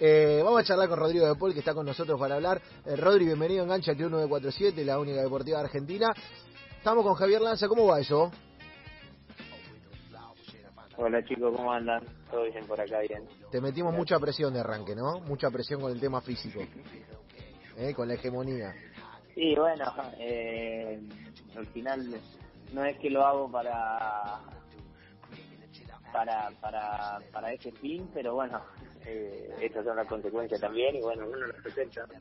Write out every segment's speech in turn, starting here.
Eh, vamos a charlar con Rodrigo de Paul, que está con nosotros para hablar. Eh, Rodri, bienvenido a Engancha 1947, la única deportiva de Argentina. Estamos con Javier Lanza, ¿cómo va eso? Hola chicos, ¿cómo andan? Todo bien por acá, bien. Te metimos mucha presión de arranque, ¿no? Mucha presión con el tema físico, ¿eh? con la hegemonía. Sí, bueno, eh, al final no es que lo hago para para para para ese fin, pero bueno, eh, estas son las consecuencias también y bueno, uno lo presenta.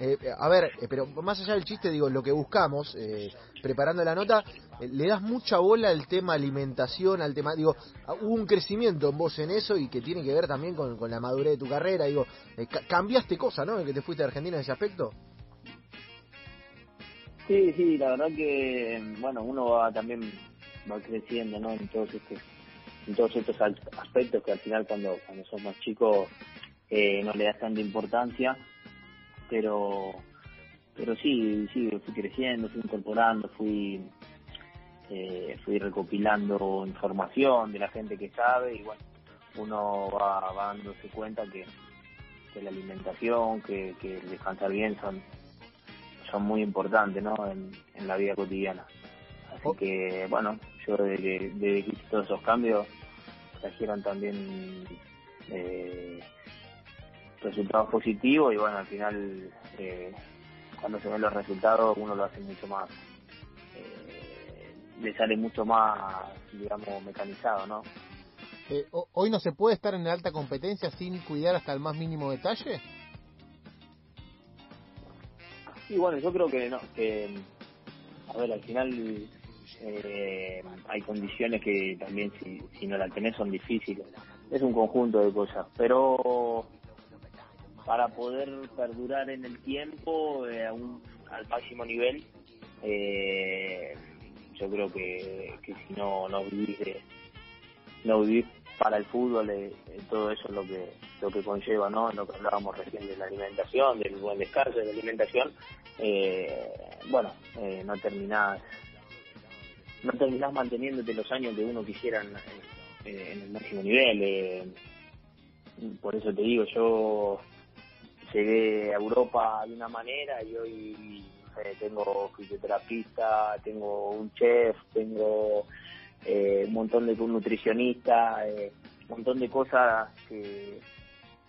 Eh, a ver, eh, pero más allá del chiste, digo, lo que buscamos, eh, preparando la nota, eh, le das mucha bola al tema alimentación, al tema, digo, hubo un crecimiento en vos en eso y que tiene que ver también con, con la madurez de tu carrera, digo, eh, ca- cambiaste cosas, ¿no? En que te fuiste a Argentina en ese aspecto. Sí, sí, la verdad que bueno, uno va también va creciendo, ¿no? En todos estos en todos estos aspectos que al final cuando cuando sos más chico eh, no le das tanta importancia, pero pero sí, sí, fui creciendo, fui incorporando, fui eh, fui recopilando información de la gente que sabe y bueno, uno va, va dándose cuenta que, que la alimentación, que, que el descansar bien son son muy importantes ¿no? en, en la vida cotidiana. Así Oh. que, bueno, yo desde que, desde que hice todos esos cambios trajeron también eh, resultados positivos y bueno, al final eh, cuando se ven los resultados uno lo hace mucho más, eh, le sale mucho más, digamos, mecanizado, ¿no? Eh, ho- ¿Hoy no se puede estar en alta competencia sin cuidar hasta el más mínimo detalle? Y bueno, yo creo que no, que a ver, al final eh, hay condiciones que también si, si no la tenés son difíciles. Es un conjunto de cosas, pero para poder perdurar en el tiempo eh, a un- al máximo nivel, eh, yo creo que, que si no no vivís no vivís para el fútbol, eh, eh, todo eso es lo que lo que conlleva, ¿no? Lo que hablábamos recién de la alimentación, del buen descanso, de la alimentación, eh, bueno, eh, no terminás no terminás manteniéndote los años que uno quisiera en, en el máximo nivel. eh. por eso te digo, yo llegué a Europa de una manera y hoy sé, tengo fisioterapista, tengo un chef, tengo eh, un montón de un nutricionista, eh, un montón de cosas que,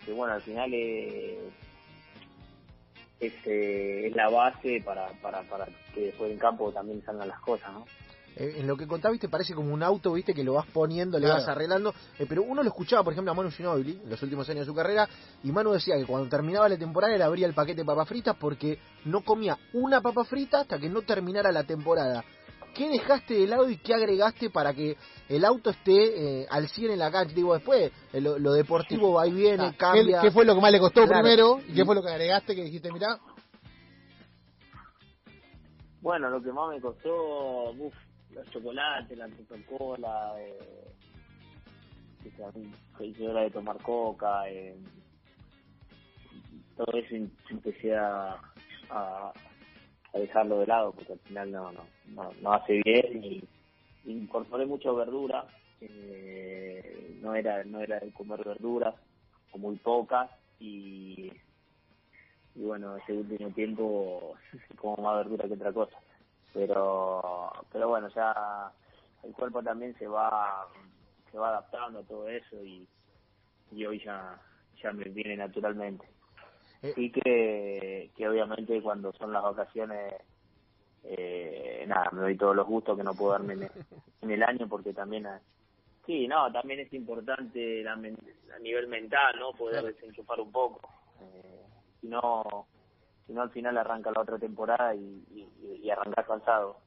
que bueno, al final eh, es, eh, es la base para, para, para que después en campo también salgan las cosas, ¿no? Eh, en lo que contás, viste, parece como un auto, viste, que lo vas poniendo, le Claro. vas arreglando. Eh, pero uno lo escuchaba, por ejemplo, a Manu Ginobili en los últimos años de su carrera, y Manu decía que cuando terminaba la temporada él abría el paquete de papas fritas porque no comía una papa frita hasta que no terminara la temporada. ¿Qué dejaste de lado y qué agregaste para que el auto esté eh, al 100 en la cancha? Digo, después, eh, lo, lo deportivo va y viene, Ah, ¿qué, cambia. qué fue lo que más le costó Claro. primero? ¿Y qué fue lo que agregaste que dijiste, mirá? Bueno, lo que más me costó, uff, los chocolates, la Coca-Cola, eh, que sea, seis horas de tomar coca, eh, todo eso em- empecé a, dejarlo de lado porque al final no, no, no, no hace bien y incorporé mucho verdura, eh, no era no era de comer verduras o muy pocas y y bueno, ese último tiempo como más verdura que otra cosa. Pero pero bueno, ya el cuerpo también se va se va adaptando a todo eso y, y hoy ya ya me viene naturalmente. Eh. Sí que, que obviamente cuando son las vacaciones eh, nada, me doy todos los gustos que no puedo darme en el, en el año porque también eh, sí, no, también es importante la a nivel mental, ¿no? Poder desenchufar un poco. Eh, si no si no al final arranca la otra temporada y, y, arrancar cansado.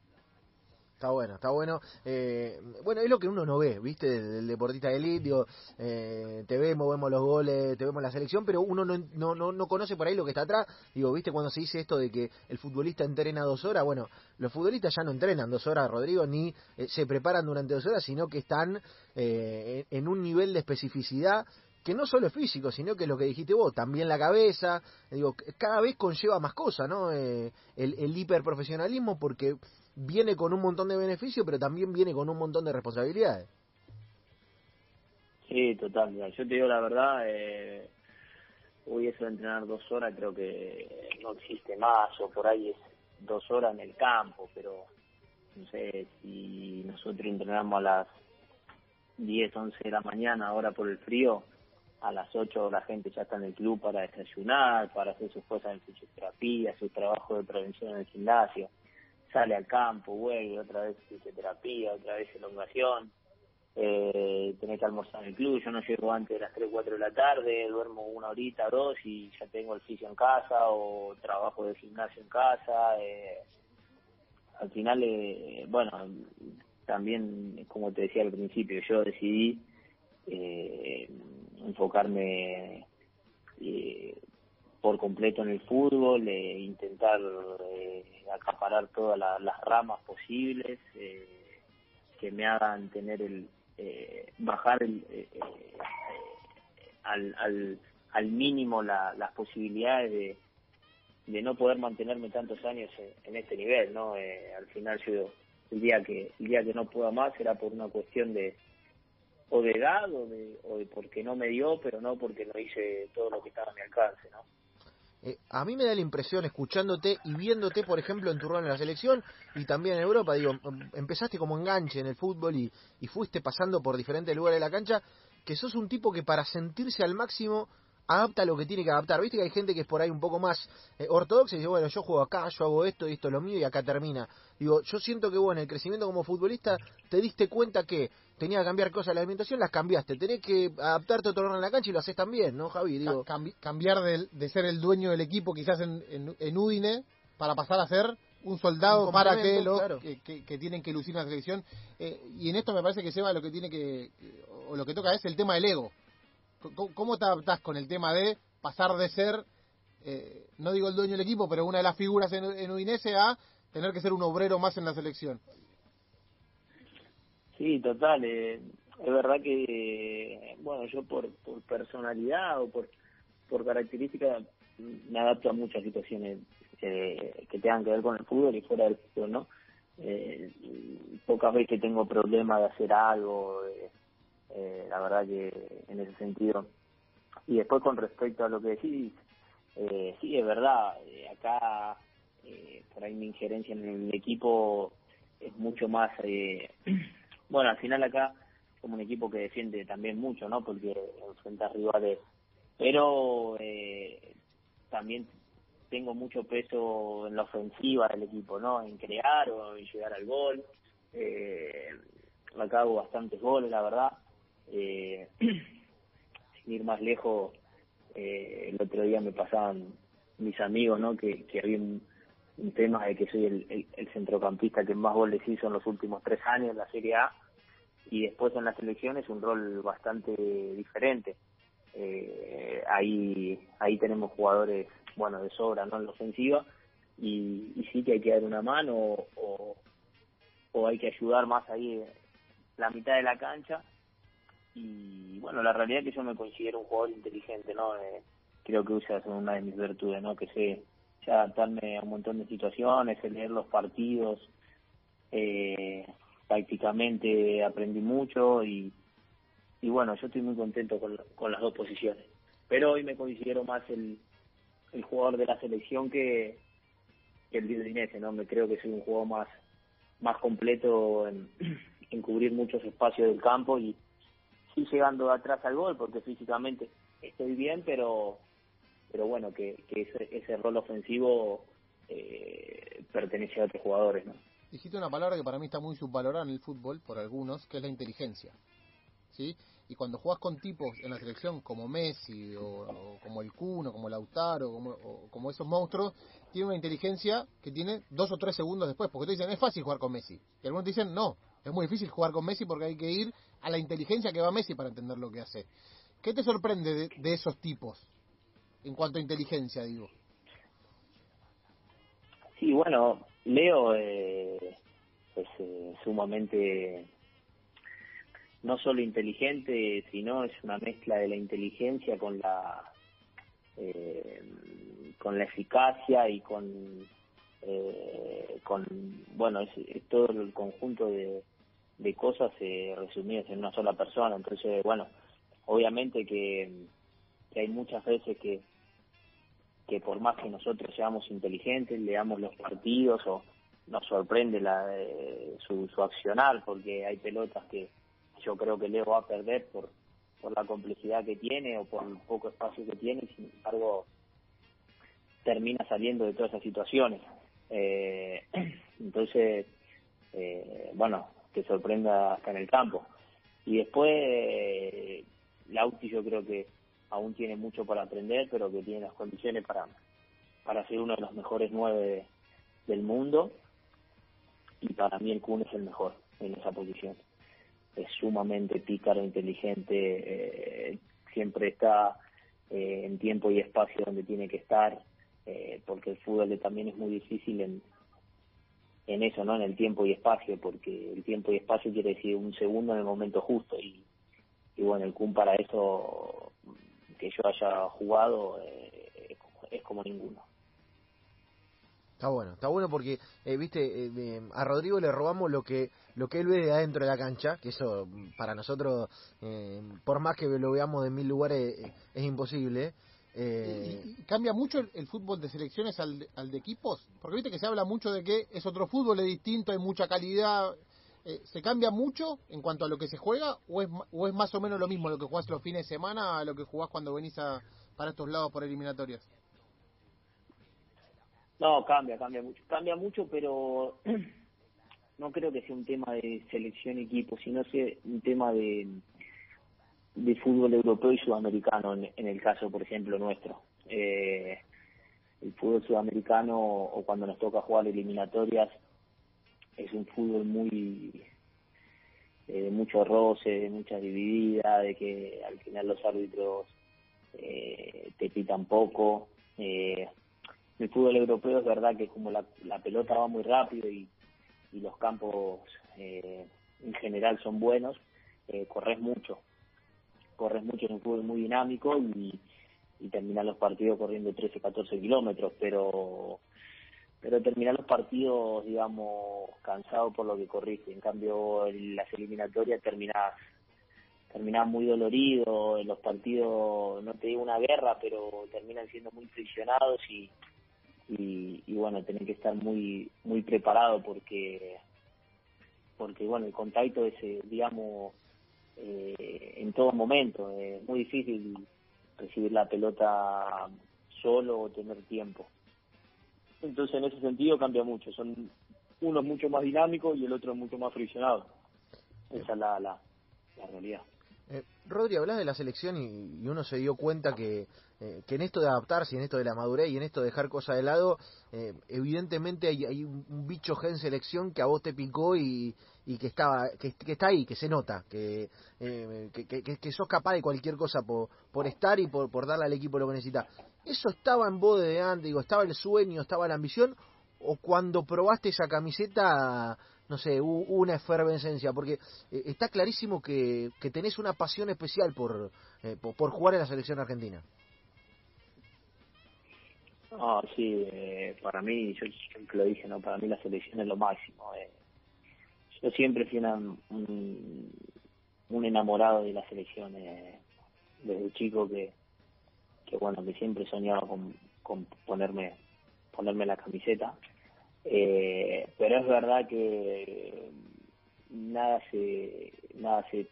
Está bueno, está bueno. Eh, bueno, es lo que uno no ve, ¿viste? Del, deportista de elite, eh, te vemos, vemos los goles, te vemos la selección, pero uno no, no, no, no conoce por ahí lo que está atrás. Digo, ¿viste? Cuando se dice esto de que el futbolista entrena dos horas, bueno, los futbolistas ya no entrenan dos horas, Rodrigo, ni eh, se preparan durante dos horas, sino que están eh, en en un nivel de especificidad que no solo es físico, sino que es lo que dijiste vos, también la cabeza, digo, c- cada vez conlleva más cosas, ¿no? Eh, el, el hiperprofesionalismo, porque viene con un montón de beneficios, pero también viene con un montón de hoy eso de entrenar dos horas creo que no existe más, o por ahí es dos horas en el campo, pero no sé, si nosotros entrenamos a las 10, 11 de la mañana, ahora por el frío, a las 8 la gente ya está en el club para desayunar, para hacer sus cosas en fisioterapia, su trabajo de prevención en el gimnasio, sale al campo, vuelve, otra vez fisioterapia, otra vez elongación, eh, tenés que almorzar en el club, yo no llego antes de las 3, 4 de la tarde, duermo una horita, dos y ya tengo el fisio en casa o trabajo de gimnasio en casa. Eh, al final, eh, bueno, también, como te decía al principio, yo decidí eh, enfocarme eh, por completo en el fútbol, e intentar eh, acaparar todas las ramas posibles que me hagan tener el bajar el, al, al, al mínimo las posibilidades de, de no poder mantenerme tantos años en, este nivel, ¿no? al final yo el día que el día que no pueda más será por una cuestión de o de edad o de, o de porque no me dio, pero no porque no hice todo lo que estaba a mi alcance, ¿no? Eh, a mí me da la impresión, escuchándote y viéndote, por ejemplo, en tu rol en la selección y también en Europa, digo, em, empezaste como enganche en el fútbol y, y fuiste pasando por diferentes lugares de la cancha, que sos un tipo que para sentirse al máximo adapta lo que tiene que adaptar. Viste que hay gente que es por ahí un poco más eh, ortodoxa y dice, bueno, yo juego acá, yo hago esto y esto es lo mío y acá termina. Digo, yo siento que, bueno, el crecimiento como futbolista te diste cuenta que tenía que cambiar cosas de la alimentación, las cambiaste. Tenés que adaptarte a otro en la cancha y lo haces también, ¿no, Javi? Digo, cambiar de, ser el dueño del equipo quizás en, en, Udine para pasar a ser un soldado para que los que, tienen que lucir una selección. Eh, y en esto me parece que Seba lo que tiene que, o lo que toca es el tema del ego ¿Cómo, te adaptás con el tema de pasar de ser, eh, no digo el dueño del equipo, pero una de las figuras en, en Udinese a tener que ser un obrero más en la selección? Sí, total. Eh, es verdad que, bueno, yo por, por personalidad o por, por características me adapto a muchas situaciones eh, que tengan que ver con el fútbol y fuera del fútbol, ¿no? Eh, pocas veces tengo problemas de hacer algo, eh, la verdad que en ese sentido. Y después con respecto a lo que decís, eh, sí, es verdad, eh, acá eh, por ahí mi injerencia en el equipo es mucho más, eh, bueno, al final acá como un equipo que defiende también mucho, ¿no? Porque enfrenta rivales, pero también tengo mucho peso en la ofensiva del equipo, ¿no? En crear o en llegar al gol. Eh, acá hago bastantes goles, la verdad. Eh, sin ir más lejos, eh, el otro día me pasaban mis amigos, ¿no? Que, que había un, tema de que soy el, el, centrocampista que más goles hizo en los últimos tres años en la Serie A y después en la selección es un rol bastante diferente. Eh, ahí ahí tenemos jugadores, bueno, de sobra, ¿no? En la ofensiva y, y sí que hay que dar una mano o, o hay que ayudar más ahí la mitad de la cancha y bueno, la realidad es que yo me considero un jugador inteligente, ¿no? Eh, creo que esa es una de mis virtudes, ¿no? Que sé adaptarme a un montón de situaciones, leer los partidos, eh, prácticamente aprendí mucho y, y bueno, yo estoy muy contento con, con las dos posiciones. Pero hoy me considero más el, el jugador de la selección que, el Dinese, ¿no? Me creo que soy un jugador más, más completo en cubrir muchos espacios del campo y, sí llegando atrás al gol porque físicamente estoy bien, pero pero bueno, que, que ese, ese rol ofensivo eh, pertenece a otros jugadores, ¿no? Dijiste una palabra que para mí está muy subvalorada en el fútbol por algunos, que es la inteligencia. ¿Sí? Y cuando jugás con tipos en la selección como Messi o, como el Kun o como Lautaro como, o como esos monstruos, tiene una inteligencia que tiene dos o tres segundos después, porque te dicen es fácil jugar con Messi. Y algunos dicen no, es muy difícil jugar con Messi porque hay que ir a la inteligencia que va Messi para entender lo que hace. ¿Qué te sorprende de, esos tipos en cuanto a inteligencia, digo? Sí, bueno, Leo eh, es eh, sumamente no solo inteligente, sino es una mezcla de la inteligencia con la eh, con la eficacia y con eh, con bueno es, todo el conjunto de, de cosas eh, resumidas en una sola persona. Entonces, bueno, obviamente que, hay muchas veces que que por más que nosotros seamos inteligentes, leamos los partidos o nos sorprende la, eh, su, su accionar, porque hay pelotas que yo creo que Leo va a perder por, por la complejidad que tiene o por el poco espacio que tiene, y sin embargo termina saliendo de todas esas situaciones. Eh, entonces, eh, bueno, te sorprenda hasta en el campo. Y después, eh, Lauti yo creo que aún tiene mucho para aprender, pero que tiene las condiciones para, para ser uno de los mejores nueve del mundo. Y para mí el Kun es el mejor en esa posición. Es sumamente pícaro, inteligente, eh, siempre está eh, en tiempo y espacio donde tiene que estar, eh, porque el fútbol también es muy difícil en, en eso, ¿no? En el tiempo y espacio, porque el tiempo y espacio quiere decir un segundo en el momento justo y, y bueno, el Kun para eso que yo haya jugado eh, es como ninguno. Está bueno, está bueno porque, eh, viste, eh, a Rodrigo le robamos lo que lo que él ve de adentro de la cancha, que eso para nosotros, eh, por más que lo veamos de mil lugares, eh, es imposible. Eh... ¿Y, cambia mucho el, fútbol de selecciones al de, al de equipos? Porque viste que se habla mucho de que es otro fútbol, es distinto, hay mucha calidad. Eh, ¿Se cambia mucho en cuanto a lo que se juega o es, o es más o menos lo mismo lo que jugás los fines de semana a lo que jugás cuando venís a, para estos lados por eliminatorias? No, cambia, cambia mucho. Cambia mucho, pero no creo que sea un tema de selección equipo, sino sea un tema de, de fútbol europeo y sudamericano, en, el caso, por ejemplo, nuestro. Eh, el fútbol sudamericano, o cuando nos toca jugar eliminatorias, es un fútbol muy eh, de mucho roce, de mucha dividida, de que al final los árbitros eh, te pitan poco. Eh, el fútbol europeo es verdad que como la, la pelota va muy rápido y, y los campos eh, en general son buenos, eh, corres mucho. Corres mucho, en un fútbol muy dinámico y, y terminan los partidos corriendo 13, 14 kilómetros, pero pero terminar los partidos, digamos, cansado por lo que corriste. En cambio, en las eliminatorias terminás, terminás muy dolorido, en los partidos, no te digo una guerra, pero terminan siendo muy friccionados y, y, y bueno, tener que estar muy muy preparado porque porque bueno el contacto es eh, digamos eh, en todo momento. Es muy difícil recibir la pelota solo o tener tiempo. Entonces en ese sentido cambia mucho. Son uno es mucho más dinámico y el otro es mucho más friccionado. Esa es la, la, la realidad. Eh, Rodri, hablas de la selección y, uno se dio cuenta que, eh, que en esto de adaptarse, en esto de la madurez y en esto de dejar cosas de lado, eh, evidentemente hay, un, bicho gen selección que a vos te picó y, y que estaba que, está ahí, que se nota, que, eh, que, que, sos capaz de cualquier cosa por, por estar y por, por darle al equipo lo que necesita. ¿Eso estaba en vos de antes? Digo, ¿Estaba el sueño, estaba la ambición? ¿O cuando probaste esa camiseta no sé, una efervescencia, porque eh, está clarísimo que, que tenés una pasión especial por, eh, por, por, jugar en la selección argentina. Ah, sí, eh, para mí, yo siempre lo dije, ¿no? Para mí la selección es lo máximo. Eh. Yo siempre fui un, enamorado de la selección, eh, desde chico que, que, bueno, que siempre soñaba con, con ponerme, ponerme la camiseta. Eh, pero es verdad que nada se nada se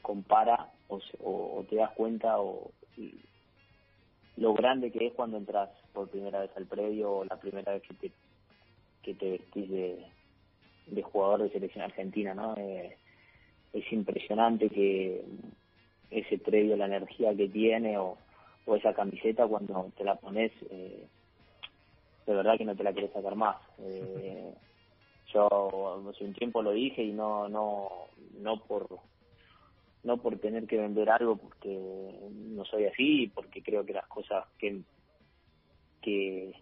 compara o, se, o te das cuenta o lo grande que es cuando entras por primera vez al predio o la primera vez que te que te vestís de, de jugador de selección argentina no eh, es impresionante que ese predio la energía que tiene o, o esa camiseta cuando te la pones eh, de verdad que no te la quieres sacar más. Eh, yo hace un tiempo lo dije y no no no por no por tener que vender algo porque no soy así porque creo que las cosas que que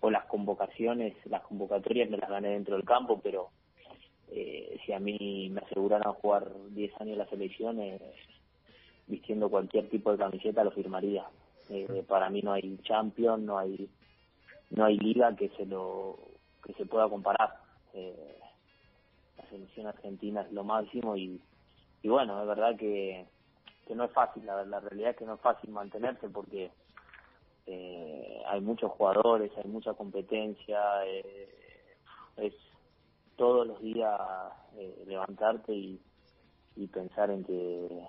o las convocaciones las convocatorias me las gané dentro del campo pero eh, si a mí me aseguraran jugar 10 años en la selección eh, vistiendo cualquier tipo de camiseta lo firmaría. Eh, para mí no hay champion no hay no hay liga que se lo que se pueda comparar. Eh, la selección argentina es lo máximo y y bueno es verdad que que no es fácil, la, la realidad es que no es fácil mantenerse porque eh, hay muchos jugadores, hay mucha competencia, eh, es todos los días eh, levantarte y, y pensar en que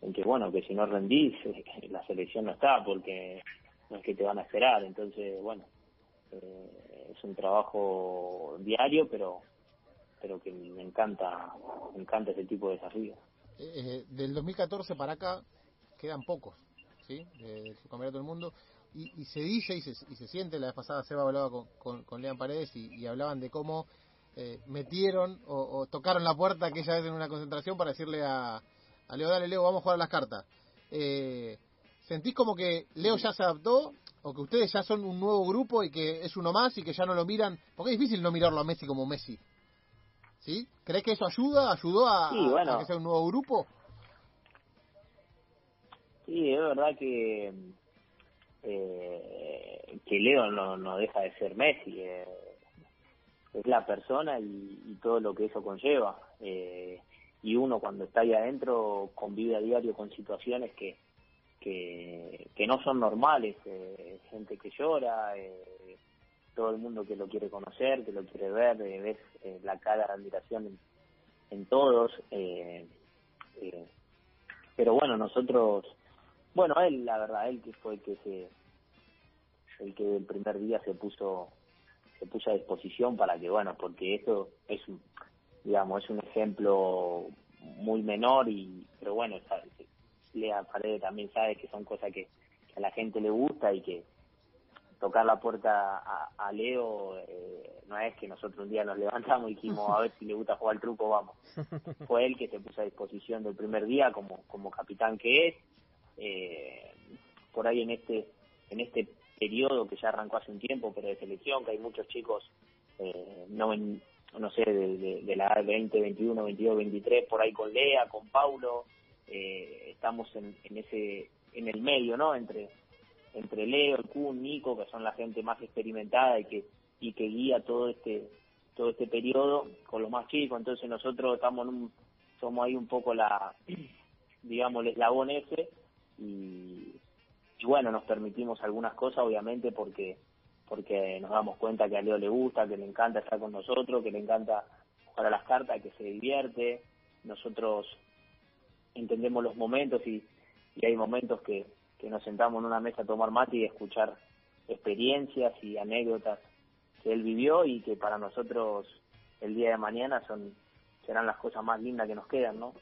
en que bueno que si no rendís la selección no está porque no es que te van a esperar. Entonces bueno eh, es un trabajo diario pero pero que me encanta me encanta ese tipo de desafíos. Eh, del 2014 para acá quedan pocos sí del campeonato del mundo. Y, y, se dice y se, y se siente la vez pasada Seba hablaba con, con, Lean Paredes y hablaban de cómo eh, metieron o, o, tocaron la puerta aquella vez en una concentración para decirle a, a Leo, dale Leo, vamos a jugar a las cartas. Eh, ¿Sentís como que Leo ya se adaptó o que ustedes ya son un nuevo grupo y que es uno más y que ya no lo miran? Porque es difícil no mirarlo a Messi como Messi. ¿Sí? ¿Crees que eso ayuda? ¿Ayudó a, sí, bueno. a que sea un nuevo grupo? Sí, es verdad que eh, que Leo no, no deja de ser Messi. Eh, es la persona y, y, todo lo que eso conlleva. Eh, y uno cuando está ahí adentro convive a diario con situaciones que, que, que no son normales, eh, gente que llora, eh, todo el mundo que lo quiere conocer, que lo quiere ver, eh, ves eh, la cara de admiración en, en todos, eh, pero bueno, nosotros, bueno, él, la verdad, él que fue el que se, el que el primer día se puso se puso a disposición para que, bueno, porque esto es, digamos, es un ejemplo muy menor y, pero bueno, Lea Paredes también sabe que son cosas que, que, a la gente le gusta y que tocar la puerta a, a Leo eh, no es que nosotros un día nos levantamos y dijimos a ver si le gusta jugar el truco, vamos. Fue él que se puso a disposición del primer día como, como capitán que es. Eh, por ahí en este, en este periodo que ya arrancó hace un tiempo, pero de selección, que hay muchos chicos, eh, no en, no sé, de, la 20, 21, 22, 23, por ahí con Lea, con Paulo, eh, estamos en, en ese, en el medio, ¿no? Entre, entre Leo, el Kun, Nico, que son la gente más experimentada y que, y que guía todo este, todo este periodo con los más chicos, entonces nosotros estamos en un, somos ahí un poco la, digamos, el eslabón ese, y, y bueno, nos permitimos algunas cosas, obviamente, porque porque nos damos cuenta que a Leo le gusta, que le encanta estar con nosotros, que le encanta jugar a las cartas, que se divierte. Nosotros entendemos los momentos y, y hay momentos que, que nos sentamos en una mesa a tomar mate y escuchar experiencias y anécdotas que él vivió y que para nosotros el día de mañana son serán las cosas más lindas que nos quedan, ¿no?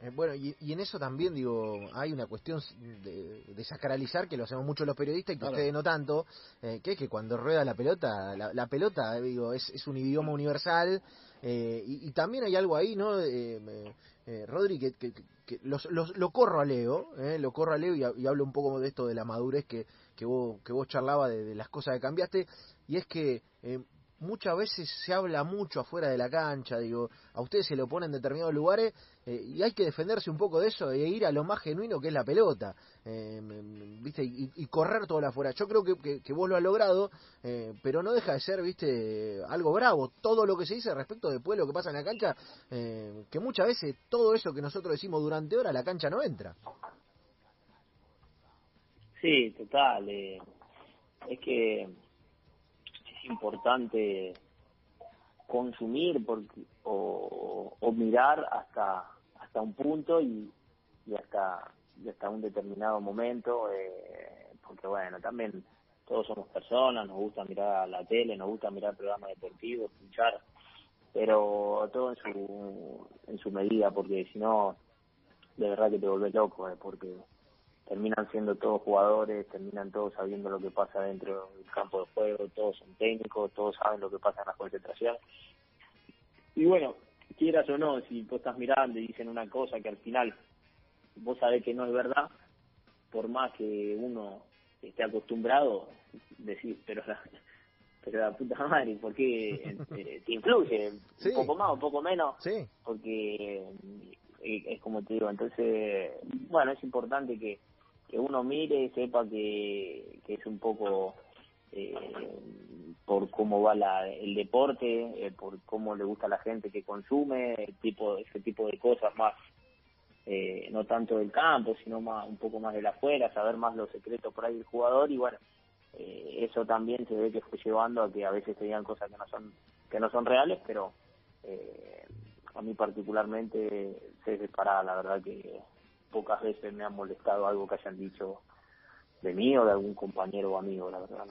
Eh, bueno, y, y, en eso también, digo, hay una cuestión de, de sacralizar, que lo hacemos mucho los periodistas y que claro. ustedes no tanto, eh, que es que cuando rueda la pelota, la, la pelota, digo, es, es, un idioma universal, eh, y, y, también hay algo ahí, ¿no? Eh, Rodri, que, que, que los, los, lo corro a Leo, lo corro a Leo y, y, hablo un poco de esto de la madurez que, que, vos, que vos charlaba de, de las cosas que cambiaste, y es que muchas veces se habla mucho afuera de la cancha, digo, a ustedes se lo ponen en determinados lugares eh, y hay que defenderse un poco de eso e ir a lo más genuino que es la pelota, eh, viste, y, y, correr todo afuera. Yo creo que, que, vos lo has logrado, eh, pero no deja de ser, viste, algo bravo. Todo lo que se dice respecto de lo que pasa en la cancha, eh, que muchas veces todo eso que nosotros decimos durante horas, la cancha no entra. Sí, total. Es que importante consumir porque, o, mirar hasta hasta un punto y, hasta hasta un determinado momento eh, porque bueno también todos somos personas nos gusta mirar la tele nos gusta mirar programas deportivos escuchar pero todo en su en su medida porque si no de verdad que te volvés loco eh, porque terminan siendo todos jugadores, terminan todos sabiendo lo que pasa dentro del campo de juego, todos son técnicos, todos saben lo que pasa en la concentración. Y bueno, quieras o no, si vos estás mirando y dicen una cosa que al final vos sabés que no es verdad, por más que uno esté acostumbrado, decir, pero la, pero la puta madre, ¿por qué eh, te influye? Sí. Un poco más, un poco menos, sí. porque eh, es como te digo, entonces, bueno, es importante que que uno mire, sepa que, es un poco eh, por cómo va la, el deporte, eh, por cómo le gusta a la gente que consume, el tipo, ese tipo de cosas más eh, no tanto del campo, sino más un poco más de la afuera, saber más los secretos por ahí del jugador y bueno, eh, eso también se ve que fue llevando a que a veces tenían cosas que no son que no son reales, pero eh, a mí particularmente se separa, la verdad que pocas veces me han molestado algo que hayan dicho de mí o de algún compañero o amigo, la verdad.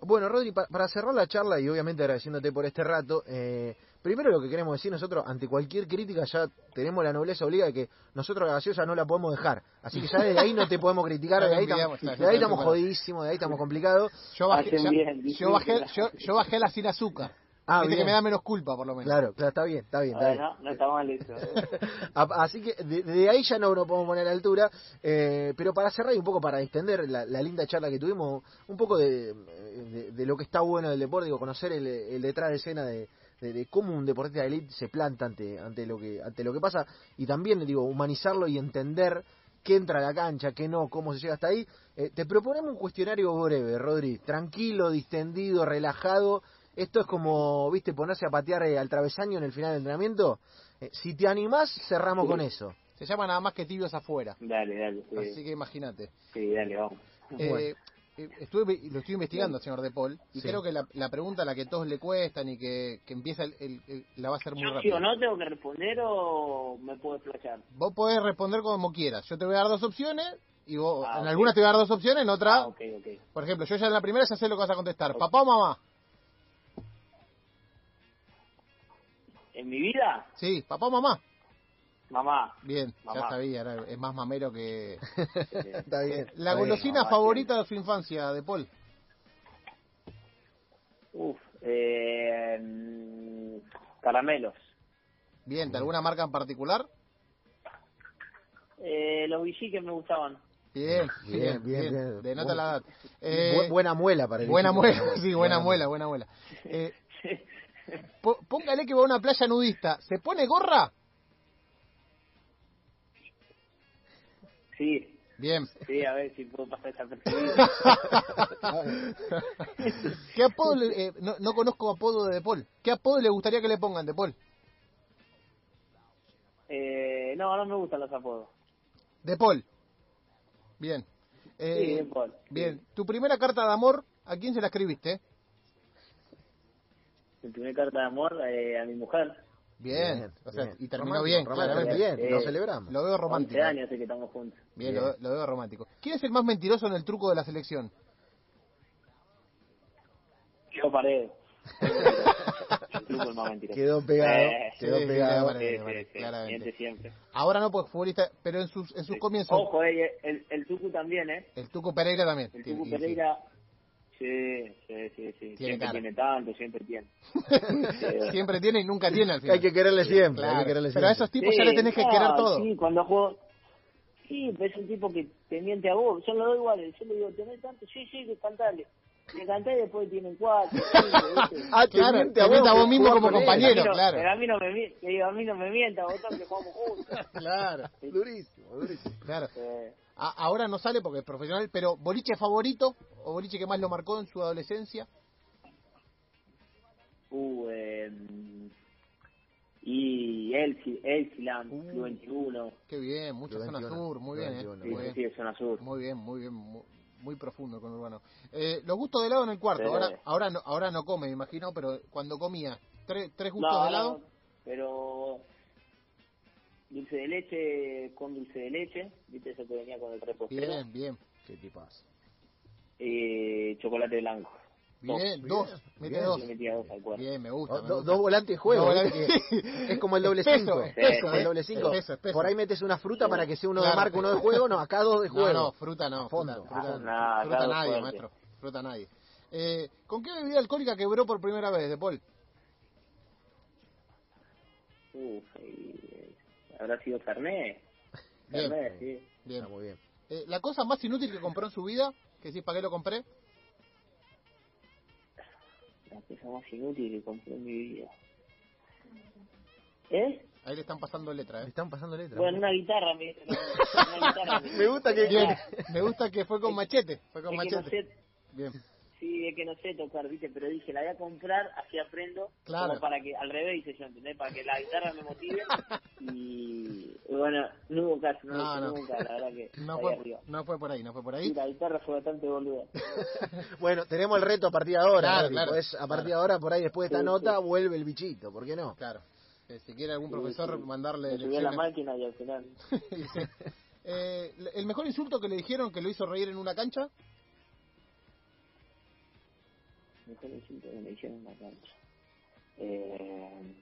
Bueno, Rodri, para cerrar la charla y obviamente agradeciéndote por este rato, eh, primero lo que queremos decir nosotros, ante cualquier crítica ya tenemos la nobleza obliga de que nosotros la gaseosa no la podemos dejar. Así que ya desde ahí no te podemos criticar, de ahí, estamos, de ahí estamos jodidísimos, de ahí estamos complicados. Yo bajé, yo, bajé, yo, bajé la sin azúcar. Ah, que me da menos culpa, por lo menos. Claro, claro, está bien, está bien. Está No, no está mal eso. Así que de, ahí ya no nos podemos poner a altura. Eh, pero para cerrar y un poco para extender la, linda charla que tuvimos, un poco de, de, lo que está bueno del deporte, digo, conocer el, el detrás de escena de, de, cómo un deportista de élite se planta ante, ante, lo que, ante lo que pasa y también, digo, humanizarlo y entender qué entra a la cancha, qué no, cómo se llega hasta ahí. Eh, te proponemos un cuestionario breve, Rodri, tranquilo, distendido, relajado esto es como, viste, ponerse a patear eh, al travesaño en el final del entrenamiento. Eh, si te animás, cerramos con eso. Se llama nada más que tibios afuera. Dale, dale. Así que imagínate. Sí, dale, vamos. Eh, estuve, lo estoy investigando, señor De Paul, y creo que la, pregunta a la que todos le cuestan y que, empieza el, la va a ser muy rápida. no tengo que responder o me puedo explayar? Vos podés responder como quieras. Yo te voy a dar dos opciones y vos, ah, en algunas te voy a dar dos opciones, en otra, ah, por ejemplo, yo ya en la primera ya sé lo que vas a contestar. ¿Papá o mamá? ¿En mi vida? Sí, papá o mamá. Mamá. Bien, ya sabía, es más mamero que... Está bien. La golosina favorita de su infancia, de Paul. Uf, eh, caramelos. Bien, ¿de alguna marca en particular? Eh, los bici que me gustaban. Bien, bien, bien. De nota la edad. Eh, buena muela para el Buena muela, sí, buena muela, buena muela. Eh, póngale que va a una playa nudista. ¿Se pone gorra? Sí. Bien. Sí, a ver si puedo pasar esa ¿Qué apodo eh, no, no, conozco apodo de De Paul. ¿Qué apodo le gustaría que le pongan De Paul? Eh, no, no me gustan los apodos. De Paul. Bien. Eh, sí, de Paul. Bien. ¿Tu primera carta de amor, a quién se la escribiste? Mi primera carta de amor eh, a mi mujer. Bien, o sea, y terminó bien, claramente. Bien, lo celebramos. Lo veo romántico. 11 años que estamos juntos. Bien, Lo, veo romántico. ¿Quién es el más mentiroso en el truco de la selección? Yo paré. el truco es más mentiroso. Quedó pegado, eh, quedó pegado. claramente. siempre. Ahora no, pues futbolista, pero en sus, en sus comienzos... Ojo, eh, el, el Tucu también, ¿eh? El Tucu Pereira también. El Tucu Pereira... Sí, sí, sí, sí. siempre tiene tanto, siempre tiene. siempre tiene y nunca tiene al final. Hay que quererle siempre, hay que quererle Pero a esos tipos ya le tenés que querer todo. Sí, cuando juego... Sí, pero es un tipo que te miente a vos. Yo lo doy igual. Yo le digo, ¿tenés tanto? Sí, sí, que cantale. Me canté y después tienen cuatro. ah, claro, te miente a vos, mismo como compañero, claro. Pero a mí no me, miente, a mí no me mienta, vos también jugamos juntos. claro, durísimo, durísimo. Claro ahora no sale porque es profesional, pero boliche favorito o boliche que más lo marcó en su adolescencia. Uh, eh, y Elsi, Elsiland, uh, 21. Qué bien, mucha zona sur, muy bien, eh. muy bien. Sí, zona sur. Muy bien, muy bien, muy, profundo con Urbano. Eh, los gustos de helado en el cuarto, ahora ahora no, ahora no come, me imagino, pero cuando comía, tres, tres gustos de helado. pero dulce de leche con dulce de leche, viste eso que venía con el repostero. Bien, bien. Qué tipas. Eh, chocolate blanco. Bien, dos. Mete dos. Bien, me gusta. dos volantes de juego. es como el doble cinco. Es como el doble cinco. Por ahí metes una fruta para que sea uno de marca, uno de juego. No, acá dos de juego. No, no, fruta no. Fondo. Fruta, nadie, maestro. Fruta nadie. Eh, ¿Con qué bebida alcohólica quebró por primera vez, De Paul? Uf, habrá sido Fernet. Fernet, sí. Bien, muy bien. Eh, ¿La cosa más inútil que compró en su vida? Que sí, ¿para qué lo compré? La cosa más inútil que compré en mi vida. ¿Eh? Ahí le están pasando letra, ¿eh? Le están pasando letra. Bueno, una guitarra, me, una guitarra me, gusta que me gusta que fue con machete, fue con machete. Bien. Sí, es que no sé tocar, viste, pero dije, la voy a comprar, así aprendo, Claro. como para que, al revés hice yo, ¿entendés? Para que la guitarra me motive, y bueno, no hubo caso, no, No, no. nunca, la verdad que No fue, arriba. no fue por ahí, no fue por Sí, ahí. la guitarra fue bastante boluda. Bueno, tenemos el reto a partir de ahora. Claro, claro. pues, a partir Claro. de ahora, por ahí después de esta Sí, nota, sí. vuelve el bichito, ¿por qué no? Claro. Eh, si quiere algún profesor sí. mandarle a la lecciones. máquina y al final. Eh, el mejor insulto que le dijeron que lo hizo reír en una cancha. Mejor insulto que me hicieron la cancha. Eh,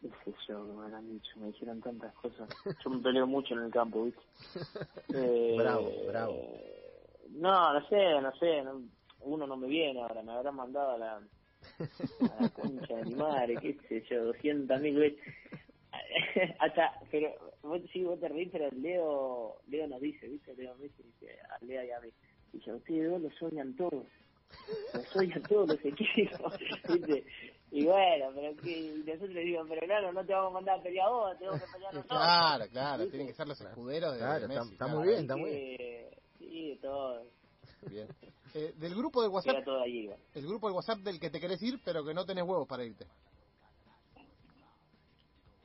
qué sé yo, que me habrán dicho, me dijeron tantas cosas. Yo me peleo mucho en el campo, ¿viste? Eh, Bravo, bravo. No, no sé, no sé, no- uno no me viene ahora, me habrán mandado a la, a la concha de mi madre, qué sé yo, 200 mil veces. Hasta, pero, vos, sí, vos te reís, pero Leo, Leo nos dice, ¿viste? Leo me dice, dice, a Leo y a mí, dice, ustedes dos lo soñan todos, lo soñan todos los equipos, ¿viste? Y bueno, pero que, y nosotros le digo, pero claro, no te vamos a mandar a pelear vos, tenemos que pelear nosotros. Claro, claro, ¿Viste? tienen que ser los escuderos de Claro, Messi. está- está claro. muy bien, está muy que, Sí, de todo, Bien. Eh, del grupo de WhatsApp, todo el grupo de WhatsApp del que te querés ir, pero que no tenés huevos para irte.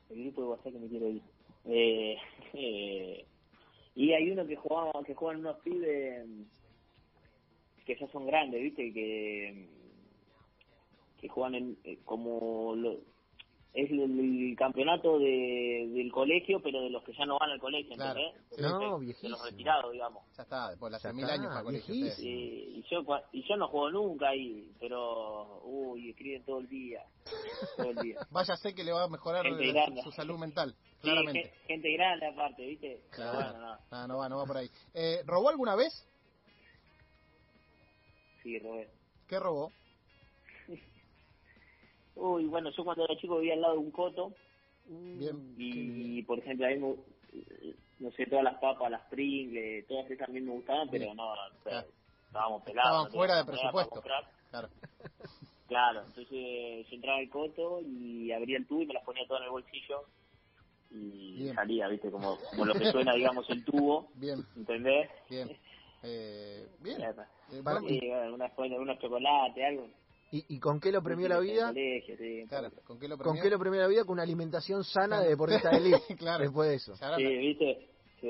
el grupo de WhatsApp que me quiero ir. Eh, eh, y hay uno que jugaba, que juegan unos pibes que ya son grandes, viste, que que juegan en, eh, como lo, es el, el campeonato de, del colegio, pero de los que ya no van al colegio, Claro. ¿entendés? Sí. De- No, de, de los retirados, digamos. Ya está, después de Ya hace mil está, años para colegio. viejísimo. ustedes. Y, y yo y yo no juego nunca ahí, pero uy, escriben todo el día, todo el día. Váyase que le va a mejorar Gente eh, grande. su salud mental, Sí, claramente. gen- gente grande aparte, ¿viste? Pero Claro. bueno, no. No, no va, no va por ahí. Eh, ¿Robó alguna vez? Sí. ¿Qué robó? Uy, bueno, yo cuando era chico vivía al lado de un coto Bien. y, por ejemplo, a mí, me, no sé, todas las papas, las Pringles, todas esas mí me gustaban, pero no, o sea, Claro. estábamos pelados. Estaban fuera de presupuesto. Claro. Claro, entonces yo entraba al coto y abría el tubo y me las ponía todas en el bolsillo y Bien. salía, ¿viste? Como, como lo que suena, digamos, el tubo, Bien, ¿entendés? bien. Eh, bien. Ya Eh, Sí, bueno, unas, unos chocolates, algo. ¿Y, y con qué lo premió la vida? colegio, sí, claro, ¿con qué lo ¿Con premió? qué lo premió la vida? Con una alimentación sana de deportista de elite. Claro. Después de eso. Sí, ¿viste? Sí,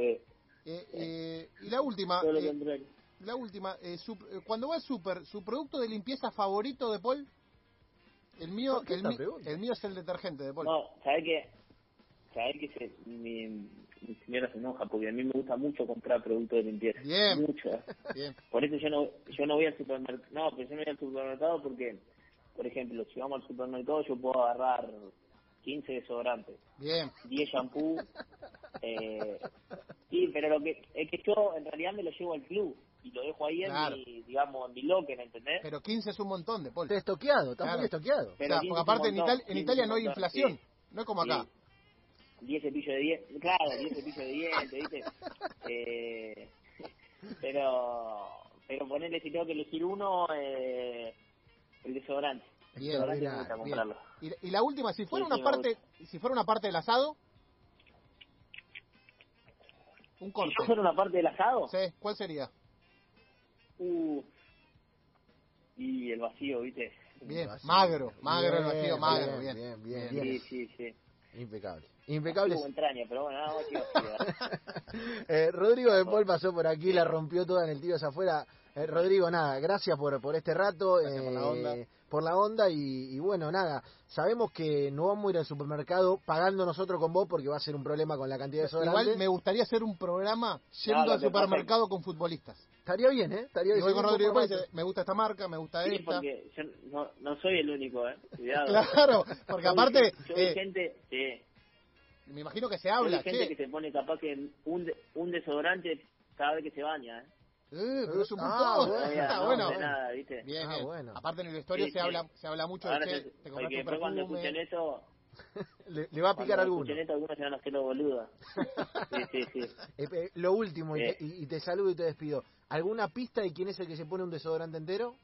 Eh, eh, y la última, eh, la última, eh, su- eh, cuando va al super, ¿su producto de limpieza favorito de Paul? El mío, ¿Por qué el, mi- el mío es el detergente de Paul. No, ¿sabes qué? ¿Sabes que se, mi, mi señora se enoja? Porque a mí me gusta mucho comprar productos de limpieza. Bien. Mucho. Bien, Por eso yo no, yo no voy al supermercado. No, pero yo no voy al supermercado porque, por ejemplo, si vamos al supermercado yo puedo agarrar 15 desodorantes, bien. 10 shampoo. Eh, sí, pero lo que es que yo en realidad me lo llevo al club y lo dejo ahí Claro. en mi, digamos, en mi locker, ¿entendés? Pero 15 es un montón de Paul. Está estoqueado, está Claro. muy estoqueado. O Pero sea, 15 porque aparte en, montón, Italia, en 15 Italia es no hay montón, inflación, sí. no es como Sí. Acá. 10 cepillos de dientes, claro, 10 cepillos de dientes, ¿viste? Eh, pero, pero ponerle si tengo que elegir uno, eh, el desodorante. El Bien, desodorante bien, me gusta Bien. comprarlo. Y, y la última, si fuera Sí, una parte, si fuera una parte del asado, un Si corte. yo fuera una parte del asado, Sí, ¿Cuál sería? uh, y el vacío, ¿viste? Bien, Vacío. magro, magro el Bien, vacío, magro, bien, bien. bien, bien, Sí, sí, sí. Impecable. Impecable. Tuvo entraña, pero bueno, nada más que vacío. Eh, Rodrigo de Paul pasó por aquí, la rompió toda en el tiro hacia afuera. Eh, Rodrigo, nada, gracias por, por este rato, Gracias por la onda. por la onda y, y bueno, nada, sabemos que no vamos a ir al supermercado pagando nosotros con vos porque va a ser un problema con la cantidad de sobrante. Igual me gustaría hacer un programa yendo al supermercado con futbolistas. Estaría bien, ¿eh? Estaría bien. voy con Rodrigo me gusta esta marca, me gusta Sí, esta. porque yo no, no soy el único, ¿eh? Cuidado. Claro, porque aparte, yo eh, gente, sí, me imagino que se habla, gente che, que se pone capaz que un, de- un desodorante cada vez que se baña, ¿eh? eh, pero es un Ah, bueno. No bueno. hace nada, ¿viste? Bien, Ah, bien. bueno. Aparte en el vestuario Sí, se sí. habla se habla mucho de Ahora che, se- te porque compraste un después cuando escuchen eso, Le, le va a picar alguno. esto, algunos se van a. Sí, sí, sí. Eh, lo último, y, Eh. te, y- y te saludo y te despido. ¿Alguna pista de quién es el que se pone un desodorante entero?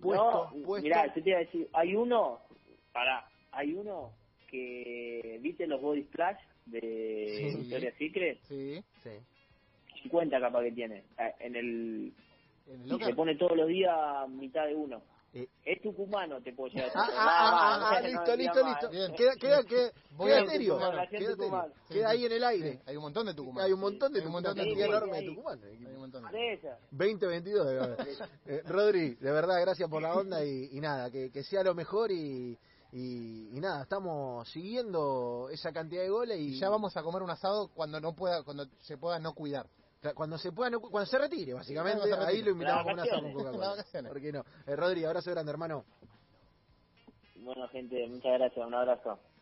Puesto, no, puesto. mirá, yo te iba a decir, hay uno, pará, hay uno que, ¿viste los body splash de Sí. Victoria's Secret? Sí, Sí. 50 capaz que tiene. Eh, En el En el y se pone todos los días mitad de uno. Eh. Es tucumano, te puedo llegar a Ah, decir. ah, Nada ah, ah, listo, listo, listo. Bien. Queda, queda, queda, Voy queda a etéreo. Tucumán, Queda ahí en el aire. Sí, hay un montón de Tucumán. Hay un montón de Hay un Tucumán, montón de una cantidad Tucumán. enorme de Ahí. Tucumán. Hay un montón de- De esa. 2022 de verdad. Eh, Rodri, de verdad, gracias por la onda y, y nada, que, que sea lo mejor y, y, y nada, estamos siguiendo esa cantidad de goles y, Y ya vamos a comer un asado cuando no pueda, cuando se pueda no cuidar. Cuando se pueda, no- cuando se retire, básicamente, ahí lo invitamos con una con vacaciones. Coca-Cola. ¿Por qué no? Eh, Rodri, abrazo grande, hermano. Bueno, gente, muchas gracias. Un abrazo.